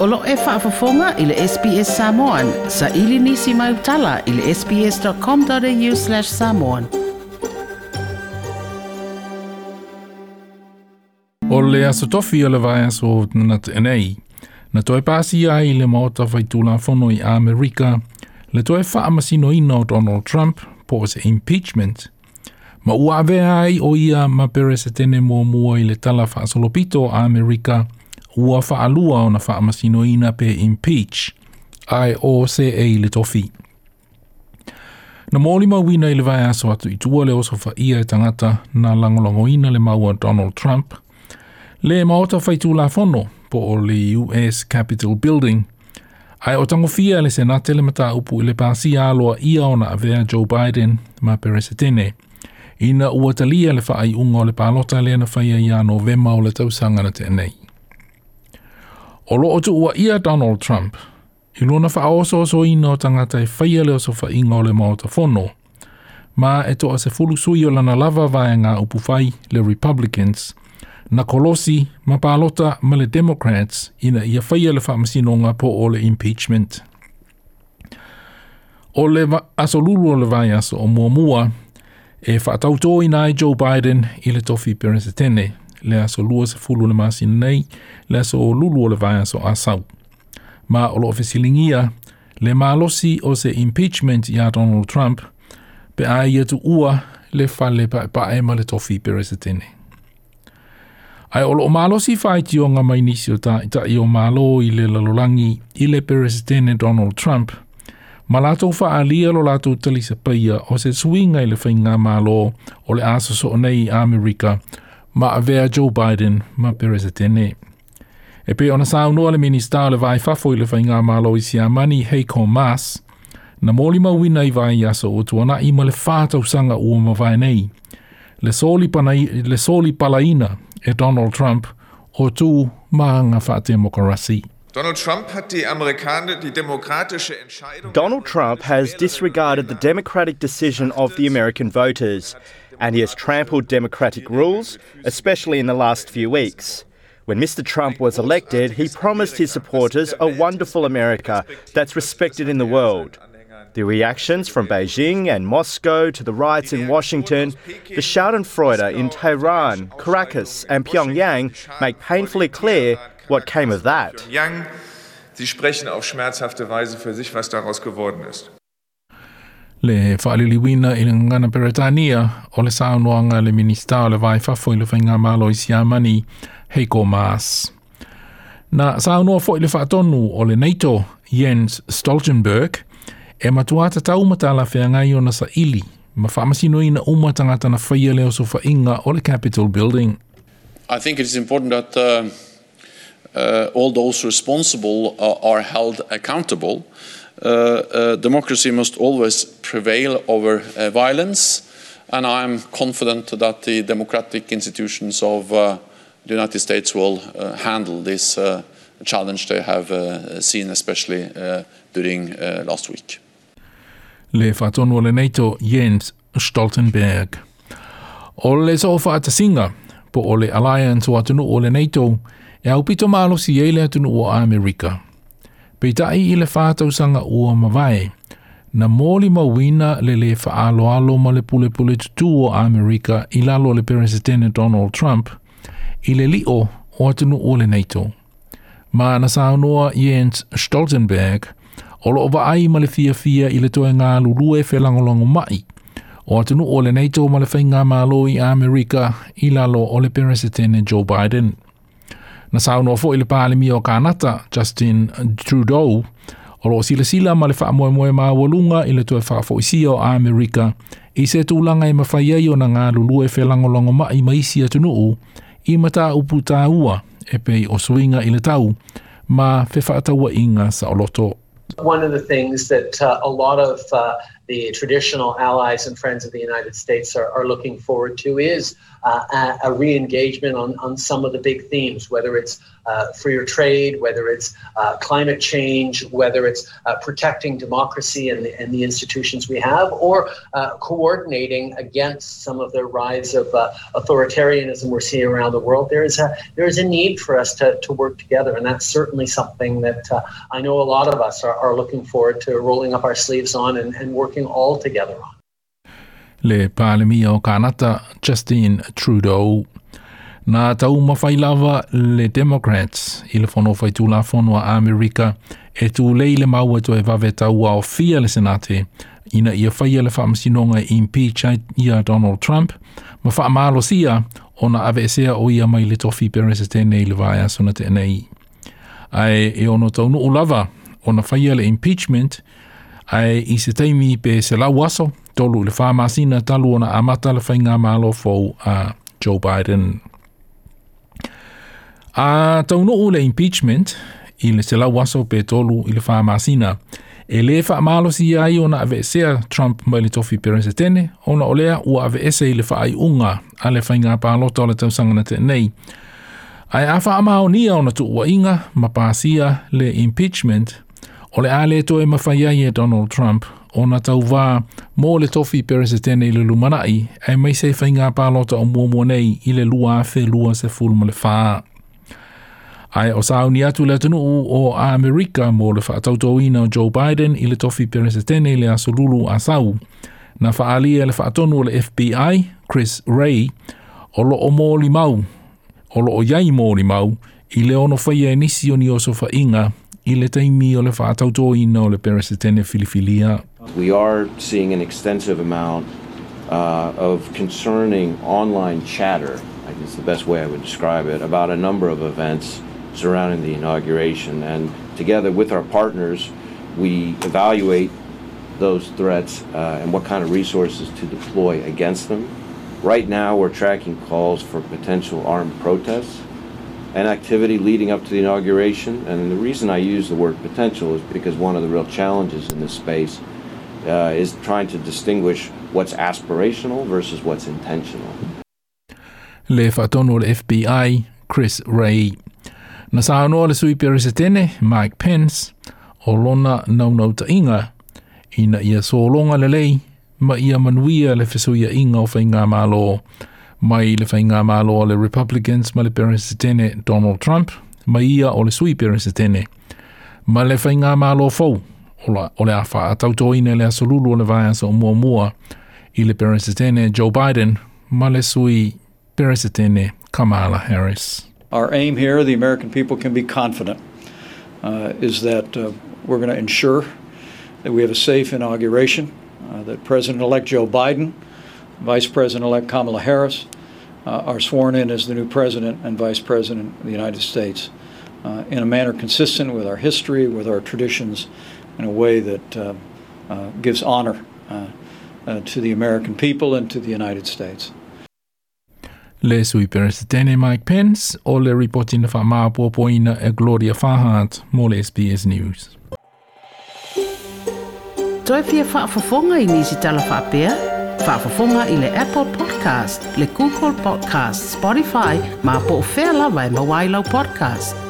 o lo e whaafafonga i le SPS Samoan. Sa ili nisi mai utala i le sps.com.au slash samoan. O le asatofi o le vai aso na tenei. Na toi pāsi ai le maota vai tūla whono i Amerika, le toi whaamasino ino Donald Trump, po se impeachment, Ma ua avea ai o ia ma pere se tene mua mua i le tala wha solopito a Amerika, ua whaalua o na whaamasino ina pe impeach, ai o se e i litofi. Na mōli mawina i le vai aso atu i tua le osofa ia e tangata na langolongo ina le maua Donald Trump, le maota whaitu la fono po o le US Capitol Building, ai o tango fia le senate le mata upu i le pasi aloa ia o na avea Joe Biden ma peresetene, ina ua talia le whaai unga o le palota le na whaia ia novema o le tausanga na tenei. O lo otu ua ia Donald Trump, i luna wha aoso oso ino o tangata e whaia leo so wha inga ole mao ta whono, ma e toa se fulu sui o lana lava vai ngā upu whai le Republicans, na kolosi ma pālota ma le Democrats ina ia whaia le wha masinonga po o le impeachment. O le aso lulu o le vai aso o mua mua, e wha tautoi nai Joe Biden i le tofi peresetene. tene le aso lua se fulu le masin nei, le aso lulu o le vai aso asau. Ma o lo fesilingia, le malosi o se impeachment ya Donald Trump, pe a ia tu ua le fale pa, pa ema le tofi pere se tene. Ai olo o malosi fai ti o ngama inisio ta, ta i o malo i le lalolangi i le pere se tene Donald Trump, ma lato fa alia lo lato tali se paia o se suinga i le fai ngama alo o le aso so nei Amerika ma avea Joe Biden ma perese tene. E pe ona sa unua le minista le vai fafo i le whainga malo i si amani hei kon mas, na moli ma wina i vai yaso o tu ana ima le fata usanga ua ma vai nei. Le soli, pana, le soli palaina e Donald Trump o tu ma anga wha demokarasi. Donald Trump, hat die Amerikaner, die demokratische Entscheidung Donald Trump has disregarded the democratic decision of the American voters. and he has trampled democratic rules, especially in the last few weeks. When Mr. Trump was elected, he promised his supporters a wonderful America that's respected in the world. The reactions from Beijing and Moscow to the riots in Washington, the Schadenfreude in Tehran, Caracas, and Pyongyang make painfully clear what came of that. Sie sprechen auf schmerzhafte Weise für sich, was daraus geworden ist le whaaliliwina i ngana Peretania o le le o le vai fafo i le whainga malo i siamani Heiko Maas. Na fo i le whaatonu o le NATO Jens Stoltenberg e ma whaamasino i na na whaia leo so whainga o le Capitol Building. I think it is important that uh, uh, all those responsible uh, are held accountable. Uh, uh, democracy must always prevail over uh, violence, and I am confident that the democratic institutions of the United States will handle this challenge they have seen, especially during last week. Le whātonoa NATO, Jens Stoltenberg. O le sofa ata singa, po o le alliance o atunu o le e au pito malo si ele atunu o Amerika. Peitai i le whātau sanga ua mawai, na mōli mawina le le whaalo alo ma le pule pule tutu o Amerika i lalo le President Donald Trump, i le li o atunu o le NATO. Ma na saunoa Jens Stoltenberg, o lo ova ai ma le fia fia i le toe ngā lulue fe langolongo mai, o atunu o le NATO ma le whainga mālo i Amerika i lalo o le President Joe Biden na sauno fo ile pale mi o kanata Justin Trudeau o lo sila sila ma le fa mo mo ma wolunga ile to fa o America i se tu langa e ma na nga lu lu e fe ma i mai si atu no i mata upu ta ua e pei o suinga ile tau ma fe inga sa oloto. One of the things that uh, a lot of uh, the traditional allies and friends of the United States are, are looking forward to is uh, a, a re engagement on, on some of the big themes, whether it's uh, freer trade, whether it's uh, climate change, whether it's uh, protecting democracy and the, and the institutions we have, or uh, coordinating against some of the rise of uh, authoritarianism we're seeing around the world. There is a, there is a need for us to, to work together, and that's certainly something that I know a lot of us are, are looking forward to rolling up our sleeves on and, and working working all together on. Le Palemia Kanata, Justin Trudeau. Nā tau mawhai lava le Democrats i le whanau whai tūla whanua Amerika e tū leile maua tō e wawe tau fia le senate ina ia whaia le whaamasinonga i impeach ia Donald Trump ma whaamalo sia o na ave esea o ia mai le tofi perese tēnei le vāia suna tēnei. Ai e ono tau nuu lava o na whaia le impeachment ai i se taimi pe se lau aso, tolu le wha masina talu ona amata le whainga malo fau a Joe Biden. A no le impeachment i le se lau aso pe tolu i le wha masina, e le wha malo si ai ona ave sea Trump mai le tofi perense tene, ona olea ua ave ese le wha ai unga a le whainga palo tau le te nei. Ai a wha amao ni ona tu ua inga ma le impeachment – O le ale to e mawhai ai e Donald Trump, o na tau wā, mō le tofi pere se tēnei le lumanai, e mai sei whai ngā pālota o mō nei i le lua whē lua se fulma le whaa. Ai o sāu ni atu le tunu o Amerika mō le whaatautou ina o Joe Biden i le tofi pere se tēnei le asolulu a sāu. Na whaalia e le whaatonu o le FBI, Chris Ray, o lo o mō li mau, o lo o iai mō li mau, i le ono whaia e nisi o ni o sofa inga, We are seeing an extensive amount uh, of concerning online chatter, I guess the best way I would describe it, about a number of events surrounding the inauguration. And together with our partners, we evaluate those threats uh, and what kind of resources to deploy against them. Right now, we're tracking calls for potential armed protests and activity leading up to the inauguration. And the reason I use the word potential is because one of the real challenges in this space uh, is trying to distinguish what's aspirational versus what's intentional. Le whatonua le FBI, Chris Ray. Na whaanoa le sui peresetene, Mike Pence, o lona naunau ta inga, ina ia sōlonga le lei, ma ia manuia le whesuia inga o whainga mālo mai le whainga mālo le Republicans ma le Peresetene Donald Trump, mai ia o le sui Peresetene. Ma le whainga mālo fau, o le awha a le asolulu o le o mua mua i le Peresetene Joe Biden ma le sui Peresetene Kamala Harris. Our aim here, the American people can be confident, uh, is that uh, we're going to ensure that we have a safe inauguration, uh, that President-elect Joe Biden, Vice President-elect Kamala Harris, uh, are sworn in as the new President and Vice President of the United States uh, in a manner consistent with our history, with our traditions, in a way that uh, gives honor to the American people and to the United States. Mike Pence. reporting e Gloria လဲဆွေပရစတန်မိုက်ပင်စ်အော်လရီပေါ်တင်ဖာမာပေါ်ပေါ်င်အဂလိုရီယာဖာဟတ်မိုလ SBS News Toi fia fa fafonga i nisi tala fa pea. faafofoga i le apple podcast le google podcast spotify ma po o fea lava e mauailau podcast